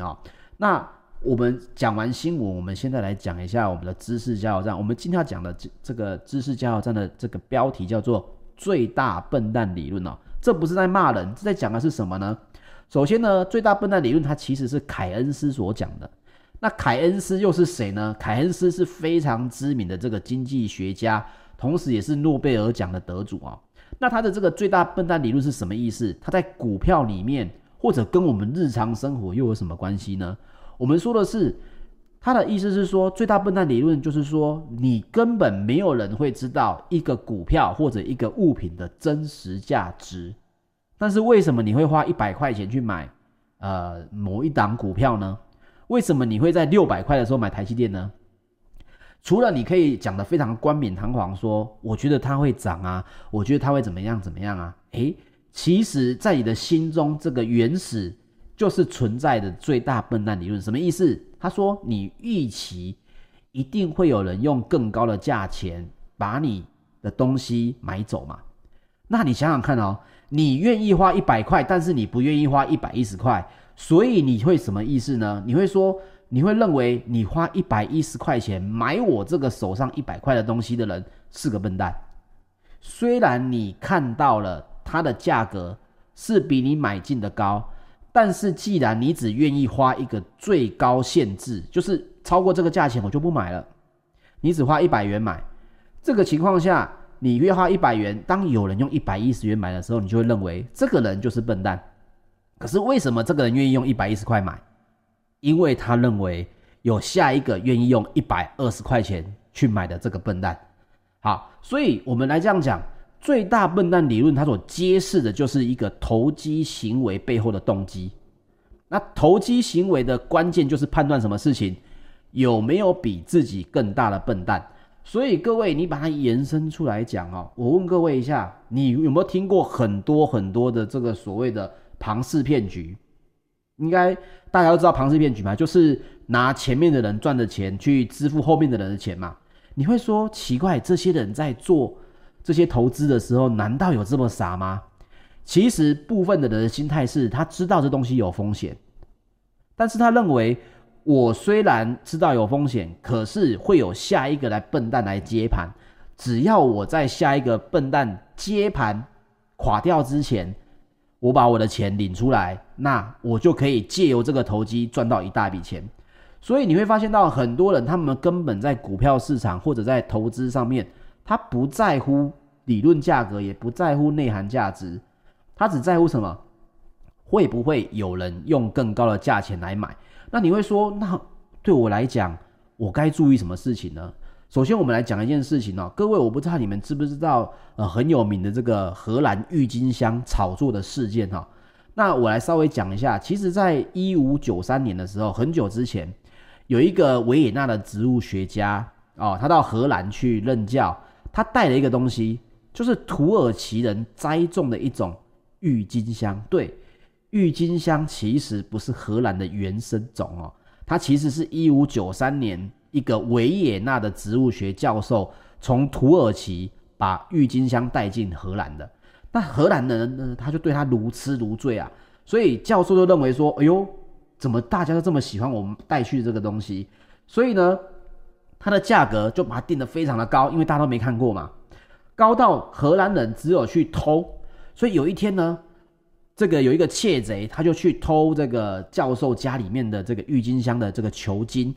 哦。那我们讲完新闻，我们现在来讲一下我们的知识加油站。我们今天要讲的这这个知识加油站的这个标题叫做“最大笨蛋理论”哦。这不是在骂人，这在讲的是什么呢？首先呢，最大笨蛋理论它其实是凯恩斯所讲的。那凯恩斯又是谁呢？凯恩斯是非常知名的这个经济学家，同时也是诺贝尔奖的得主啊。那他的这个最大笨蛋理论是什么意思？他在股票里面，或者跟我们日常生活又有什么关系呢？我们说的是，他的意思是说，最大笨蛋理论就是说，你根本没有人会知道一个股票或者一个物品的真实价值。但是为什么你会花一百块钱去买呃某一档股票呢？为什么你会在六百块的时候买台积电呢？除了你可以讲得非常冠冕堂皇说，我觉得它会涨啊，我觉得它会怎么样怎么样啊？诶，其实，在你的心中，这个原始就是存在的最大笨蛋理论。什么意思？他说，你预期一定会有人用更高的价钱把你的东西买走嘛？那你想想看哦。你愿意花一百块，但是你不愿意花一百一十块，所以你会什么意思呢？你会说，你会认为你花一百一十块钱买我这个手上一百块的东西的人是个笨蛋。虽然你看到了它的价格是比你买进的高，但是既然你只愿意花一个最高限制，就是超过这个价钱我就不买了，你只花一百元买，这个情况下。你约花一百元，当有人用一百一十元买的时候，你就会认为这个人就是笨蛋。可是为什么这个人愿意用一百一十块买？因为他认为有下一个愿意用一百二十块钱去买的这个笨蛋。好，所以我们来这样讲，最大笨蛋理论它所揭示的就是一个投机行为背后的动机。那投机行为的关键就是判断什么事情有没有比自己更大的笨蛋。所以各位，你把它延伸出来讲哦。我问各位一下，你有没有听过很多很多的这个所谓的庞氏骗局？应该大家都知道庞氏骗局嘛，就是拿前面的人赚的钱去支付后面的人的钱嘛。你会说奇怪，这些人在做这些投资的时候，难道有这么傻吗？其实部分的人的心态是他知道这东西有风险，但是他认为。我虽然知道有风险，可是会有下一个来笨蛋来接盘。只要我在下一个笨蛋接盘垮掉之前，我把我的钱领出来，那我就可以借由这个投机赚到一大笔钱。所以你会发现到很多人，他们根本在股票市场或者在投资上面，他不在乎理论价格，也不在乎内涵价值，他只在乎什么？会不会有人用更高的价钱来买？那你会说，那对我来讲，我该注意什么事情呢？首先，我们来讲一件事情哦，各位，我不知道你们知不知道，呃，很有名的这个荷兰郁金香炒作的事件哈。那我来稍微讲一下，其实，在一五九三年的时候，很久之前，有一个维也纳的植物学家哦，他到荷兰去任教，他带了一个东西，就是土耳其人栽种的一种郁金香，对。郁金香其实不是荷兰的原生种哦，它其实是一五九三年一个维也纳的植物学教授从土耳其把郁金香带进荷兰的。那荷兰的人呢，他就对他如痴如醉啊，所以教授就认为说，哎呦，怎么大家都这么喜欢我们带去这个东西？所以呢，它的价格就把它定得非常的高，因为大家都没看过嘛，高到荷兰人只有去偷。所以有一天呢。这个有一个窃贼，他就去偷这个教授家里面的这个郁金香的这个球茎，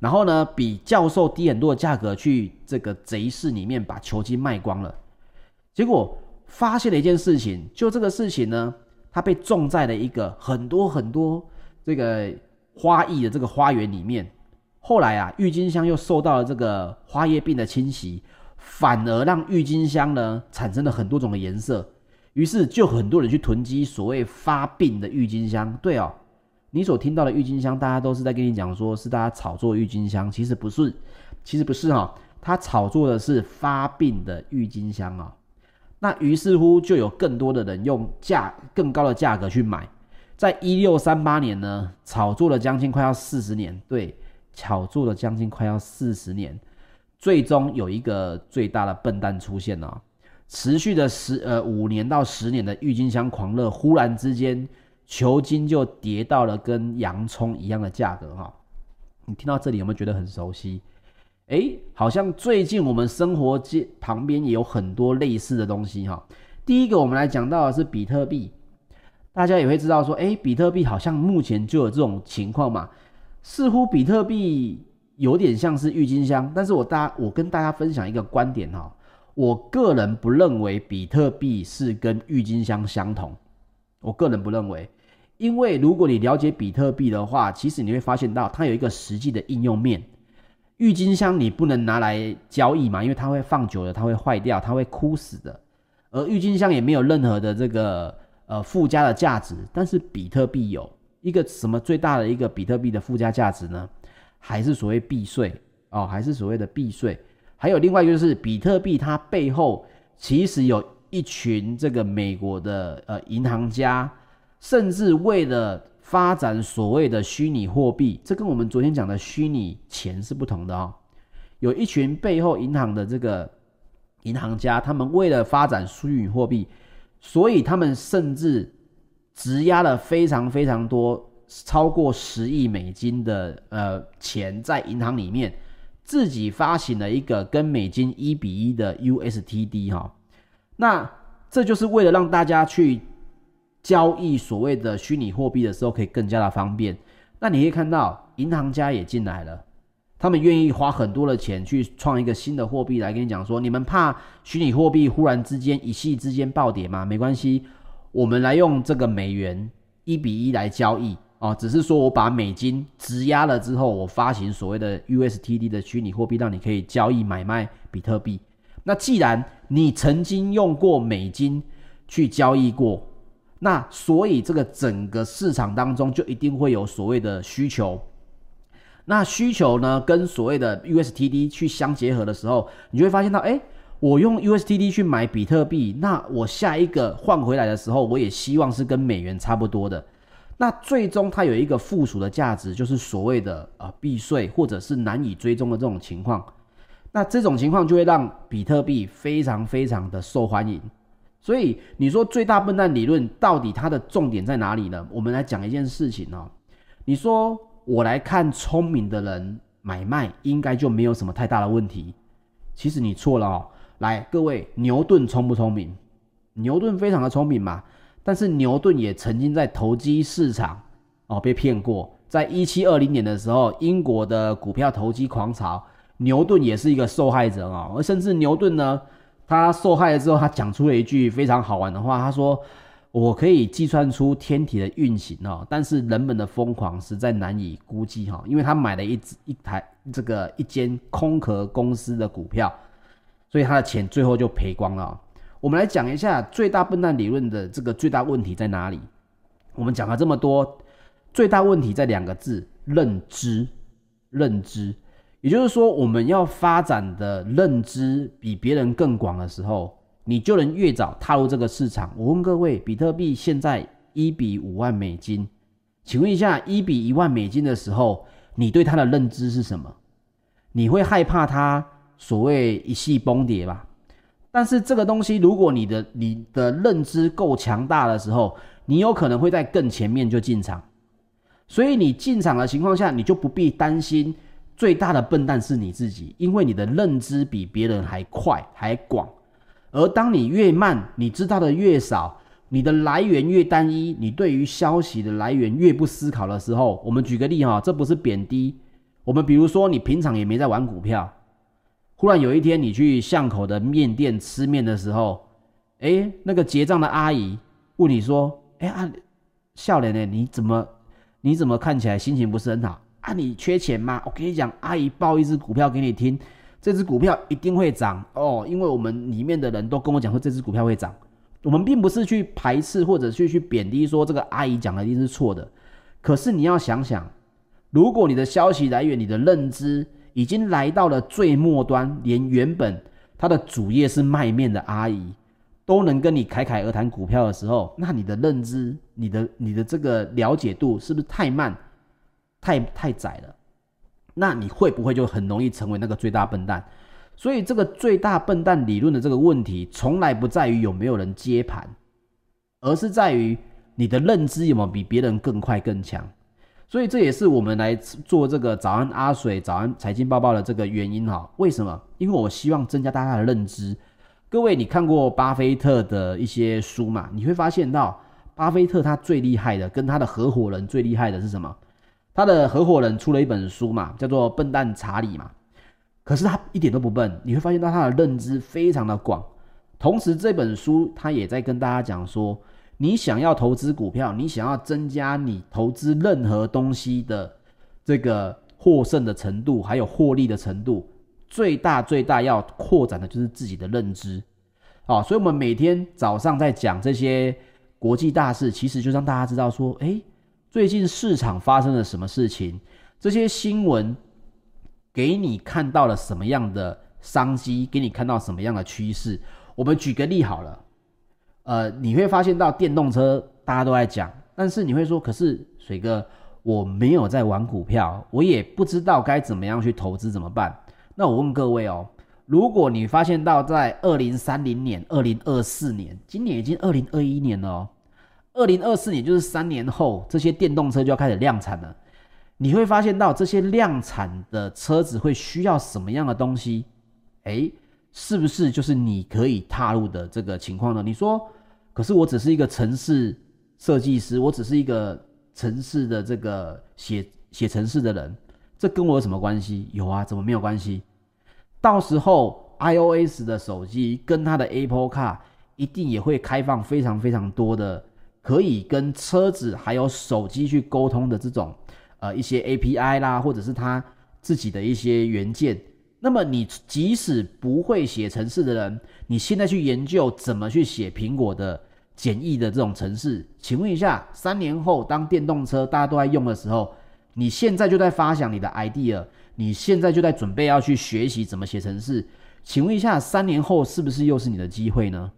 然后呢，比教授低很多的价格去这个贼市里面把球茎卖光了。结果发现了一件事情，就这个事情呢，它被种在了一个很多很多这个花艺的这个花园里面。后来啊，郁金香又受到了这个花叶病的侵袭，反而让郁金香呢产生了很多种的颜色。于是就很多人去囤积所谓发病的郁金香。对哦，你所听到的郁金香，大家都是在跟你讲说是大家炒作郁金香，其实不是，其实不是哈、哦，他炒作的是发病的郁金香啊、哦。那于是乎就有更多的人用价更高的价格去买，在一六三八年呢，炒作了将近快要四十年，对，炒作了将近快要四十年，最终有一个最大的笨蛋出现了、持续的十呃五年到十年的郁金香狂热，忽然之间球金就跌到了跟洋葱一样的价格哈。你听到这里有没有觉得很熟悉？哎，好像最近我们生活街旁边也有很多类似的东西哈。第一个我们来讲到的是比特币，大家也会知道说，哎，比特币好像目前就有这种情况嘛，似乎比特币有点像是郁金香，但是我大我跟大家分享一个观点哈，我个人不认为比特币是跟郁金香相同，我个人不认为，因为如果你了解比特币的话，其实你会发现到它有一个实际的应用面。郁金香你不能拿来交易嘛，因为它会放久了，它会坏掉，它会枯死的。而郁金香也没有任何的这个呃附加的价值，但是比特币有一个什么最大的一个比特币的附加价值呢？还是所谓避税哦，还是所谓的避税。还有另外一个就是比特币它背后其实有一群这个美国的呃银行家，甚至为了发展所谓的虚拟货币，这跟我们昨天讲的虚拟钱是不同的哦。有一群背后银行的这个银行家，他们为了发展虚拟货币，所以他们甚至质押了非常非常多，超过十亿美金的呃钱在银行里面，自己发行了一个跟美金一比一的 USTD 哈。那这就是为了让大家去。交易所谓的虚拟货币的时候，可以更加的方便。那你可以看到，银行家也进来了，他们愿意花很多的钱去创一个新的货币来跟你讲说，你们怕虚拟货币忽然之间一夕之间暴跌吗？没关系，我们来用这个美元一比一来交易哦。只是说我把美金质押了之后，我发行所谓的 USTD 的虚拟货币，让你可以交易买卖比特币。那既然你曾经用过美金去交易过。那所以这个整个市场当中就一定会有所谓的需求，那需求呢跟所谓的 USTD 去相结合的时候，你就会发现到，哎，我用 USTD 去买比特币，那我下一个换回来的时候，我也希望是跟美元差不多的。那最终它有一个附属的价值，就是所谓的呃避税或者是难以追踪的这种情况。那这种情况就会让比特币非常非常的受欢迎。所以你说最大笨蛋理论到底它的重点在哪里呢？我们来讲一件事情哦。你说我来看聪明的人买卖，应该就没有什么太大的问题。其实你错了哦。来，各位，牛顿聪不聪明？牛顿非常的聪明嘛。但是牛顿也曾经在投机市场哦被骗过。在一七二零年的时候，英国的股票投机狂潮，牛顿也是一个受害者哦。而甚至牛顿呢？他受害了之后，他讲出了一句非常好玩的话。他说：“我可以计算出天体的运行哦，但是人们的疯狂实在难以估计哈。因为他买了一只一台这个一间空壳公司的股票，所以他的钱最后就赔光了。我们来讲一下最大笨蛋理论的这个最大问题在哪里？我们讲了这么多，最大问题在两个字：认知，认知。”也就是说，我们要发展的认知比别人更广的时候，你就能越早踏入这个市场。我问各位，比特币现在一比五万美金，请问一下，一比一万美金的时候，你对它的认知是什么？你会害怕它所谓一系崩跌吧？但是这个东西，如果你的你的认知够强大的时候，你有可能会在更前面就进场。所以你进场的情况下，你就不必担心。最大的笨蛋是你自己，因为你的认知比别人还快还广，而当你越慢，你知道的越少，你的来源越单一，你对于消息的来源越不思考的时候，我们举个例哈，这不是贬低，我们比如说你平常也没在玩股票，忽然有一天你去巷口的面店吃面的时候，诶，那个结账的阿姨问你说，诶啊，笑脸呢？你怎么你怎么看起来心情不是很好？啊，你缺钱吗？我跟你讲，阿姨报一只股票给你听，这只股票一定会涨哦，因为我们里面的人都跟我讲说这只股票会涨。我们并不是去排斥或者去去贬低说这个阿姨讲的一定是错的，可是你要想想，如果你的消息来源、你的认知已经来到了最末端，连原本他的主业是卖面的阿姨都能跟你侃侃而谈股票的时候，那你的认知、你的你的这个了解度是不是太慢？太太窄了，那你会不会就很容易成为那个最大笨蛋？所以这个最大笨蛋理论的这个问题，从来不在于有没有人接盘，而是在于你的认知有没有比别人更快更强？所以这也是我们来做这个早安阿水、早安财经报报的这个原因哈。为什么？因为我希望增加大家的认知。各位，你看过巴菲特的一些书嘛？你会发现到，巴菲特他最厉害的，跟他的合伙人最厉害的是什么？他的合伙人出了一本书嘛，叫做《笨蛋查理》嘛。可是他一点都不笨，你会发现到他的认知非常的广。同时，这本书他也在跟大家讲说，你想要投资股票，你想要增加你投资任何东西的这个获胜的程度，还有获利的程度，最大最大要扩展的就是自己的认知。啊，所以我们每天早上在讲这些国际大事，其实就让大家知道说，诶，最近市场发生了什么事情，这些新闻给你看到了什么样的商机，给你看到什么样的趋势。我们举个例好了，呃，你会发现到电动车大家都在讲，但是你会说，可是水哥，我没有在玩股票，我也不知道该怎么样去投资，怎么办？那我问各位哦，如果你发现到在二零三零年、二零二四年，今年已经二零二一年了哦，二零二四年就是三年后，这些电动车就要开始量产了，你会发现到这些量产的车子会需要什么样的东西？诶。是不是就是你可以踏入的这个情况呢？你说，可是我只是一个城市设计师，我只是一个城市的这个写写城市的人，这跟我有什么关系？有啊，怎么没有关系？到时候 iOS 的手机跟它的 Apple Car 一定也会开放非常非常多的可以跟车子还有手机去沟通的这种呃一些 API 啦，或者是它自己的一些元件。那么你即使不会写程式的人，你现在去研究怎么去写苹果的简易的这种程式，请问一下，三年后当电动车大家都在用的时候，你现在就在发想你的 idea，你现在就在准备要去学习怎么写程式，请问一下，三年后是不是又是你的机会呢？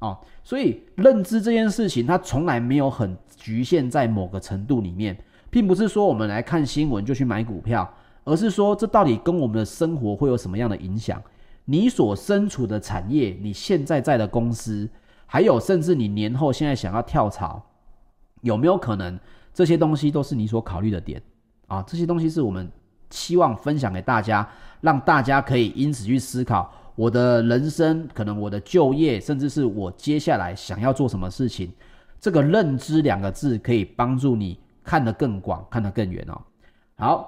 哦，所以认知这件事情，它从来没有很局限在某个程度里面，并不是说我们来看新闻就去买股票。而是说，这到底跟我们的生活会有什么样的影响？你所身处的产业，你现在在的公司，还有甚至你年后现在想要跳槽，有没有可能这些东西都是你所考虑的点啊？这些东西是我们希望分享给大家，让大家可以因此去思考我的人生，可能我的就业，甚至是我接下来想要做什么事情。这个认知两个字可以帮助你看得更广，看得更远哦。好。